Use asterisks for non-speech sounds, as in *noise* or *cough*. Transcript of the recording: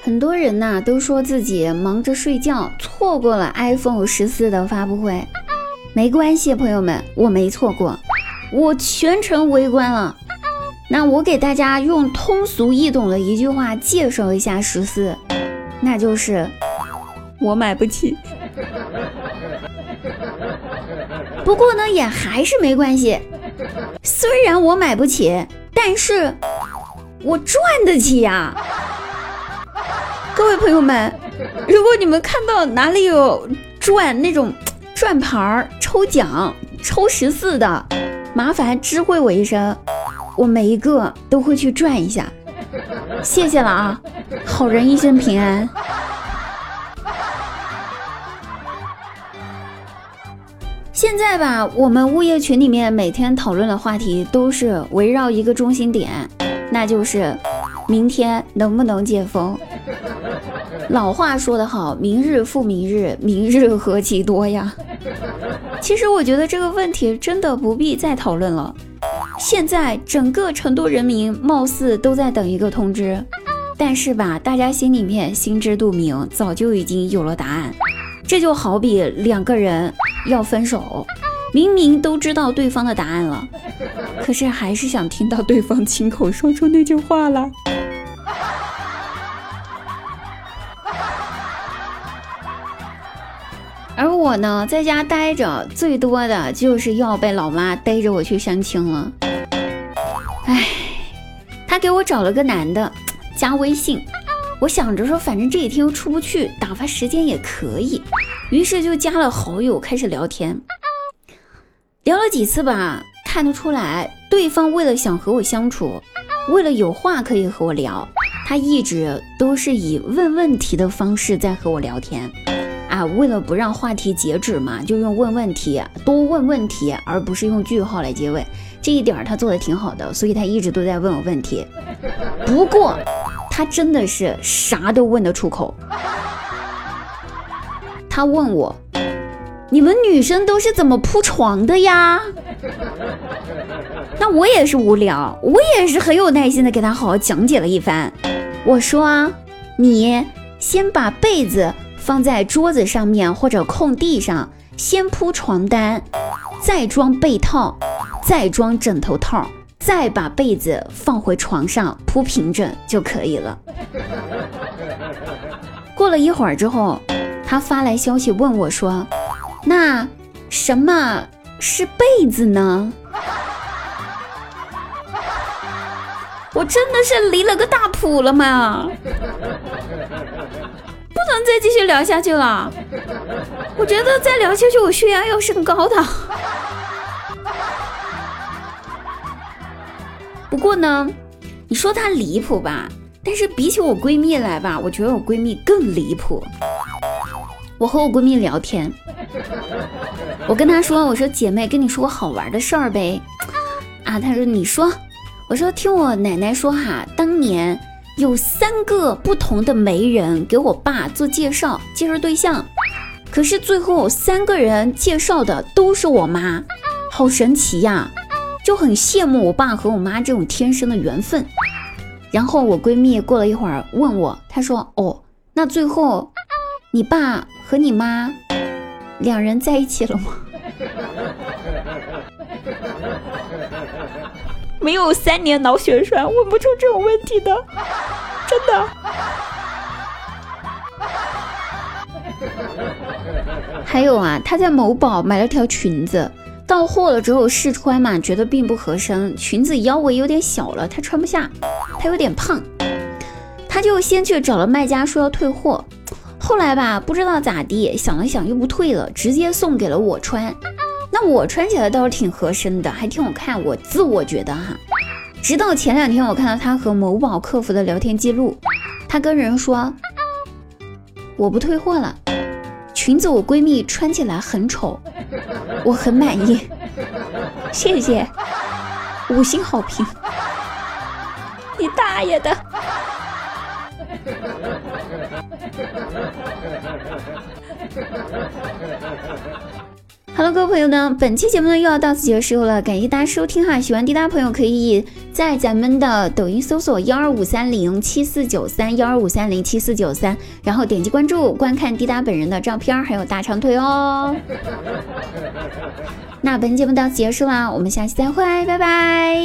很多人呐都说自己忙着睡觉，错过了 iPhone 十四的发布会。没关系，朋友们，我没错过，我全程围观了。那我给大家用通俗易懂的一句话介绍一下十四，那就是我买不起。不过呢，也还是没关系。虽然我买不起，但是我赚得起呀。各位朋友们，如果你们看到哪里有转那种转盘儿抽奖抽十四的，麻烦知会我一声，我每一个都会去转一下。谢谢了啊，好人一生平安。现在吧，我们物业群里面每天讨论的话题都是围绕一个中心点，那就是明天能不能解封。老话说得好，明日复明日，明日何其多呀！*laughs* 其实我觉得这个问题真的不必再讨论了。现在整个成都人民貌似都在等一个通知，但是吧，大家心里面心知肚明，早就已经有了答案。这就好比两个人要分手，明明都知道对方的答案了，可是还是想听到对方亲口说出那句话了。我呢，在家待着最多的就是要被老妈逮着我去相亲了。哎，他给我找了个男的，*tsk* 加微信。我想着说，反正这几天又出不去，打发时间也可以，于是就加了好友，开始聊天。聊了几次吧，看得出来，对方为了想和我相处，为了有话可以和我聊，他一直都是以问问题的方式在和我聊天。啊，为了不让话题截止嘛，就用问问题，多问问题，而不是用句号来结尾。这一点儿他做的挺好的，所以他一直都在问我问题。不过，他真的是啥都问得出口。他问我，你们女生都是怎么铺床的呀？*laughs* 那我也是无聊，我也是很有耐心的给他好好讲解了一番。我说，你先把被子。放在桌子上面或者空地上，先铺床单，再装被套，再装枕头套，再把被子放回床上铺平整就可以了。*laughs* 过了一会儿之后，他发来消息问我说：“那什么是被子呢？” *laughs* 我真的是离了个大谱了吗？不能再继续聊下去了，我觉得再聊下去我血压要升高的。不过呢，你说她离谱吧，但是比起我闺蜜来吧，我觉得我闺蜜更离谱。我和我闺蜜聊天，我跟她说：“我说姐妹，跟你说个好玩的事儿呗。”啊，她说：“你说。”我说：“听我奶奶说哈，当年。”有三个不同的媒人给我爸做介绍，介绍对象，可是最后三个人介绍的都是我妈，好神奇呀！就很羡慕我爸和我妈这种天生的缘分。然后我闺蜜过了一会儿问我，她说：“哦，那最后你爸和你妈两人在一起了吗？”没有三年脑血栓问不出这种问题的。真的，还有啊，他在某宝买了条裙子，到货了之后试穿嘛，觉得并不合身，裙子腰围有点小了，他穿不下，他有点胖，他就先去找了卖家说要退货，后来吧，不知道咋地，想了想又不退了，直接送给了我穿，那我穿起来倒是挺合身的，还挺好看，我自我觉得哈。直到前两天，我看到他和某宝客服的聊天记录，他跟人说：“我不退货了，裙子我闺蜜穿起来很丑，我很满意，谢谢，五星好评。”你大爷的！*laughs* 好了，各位朋友呢，本期节目呢又要到此结束了，感谢大家收听哈。喜欢滴答朋友可以在咱们的抖音搜索幺二五三零七四九三幺二五三零七四九三，然后点击关注，观看滴答本人的照片，还有大长腿哦。*laughs* 那本节目到此结束啦，我们下期再会，拜拜。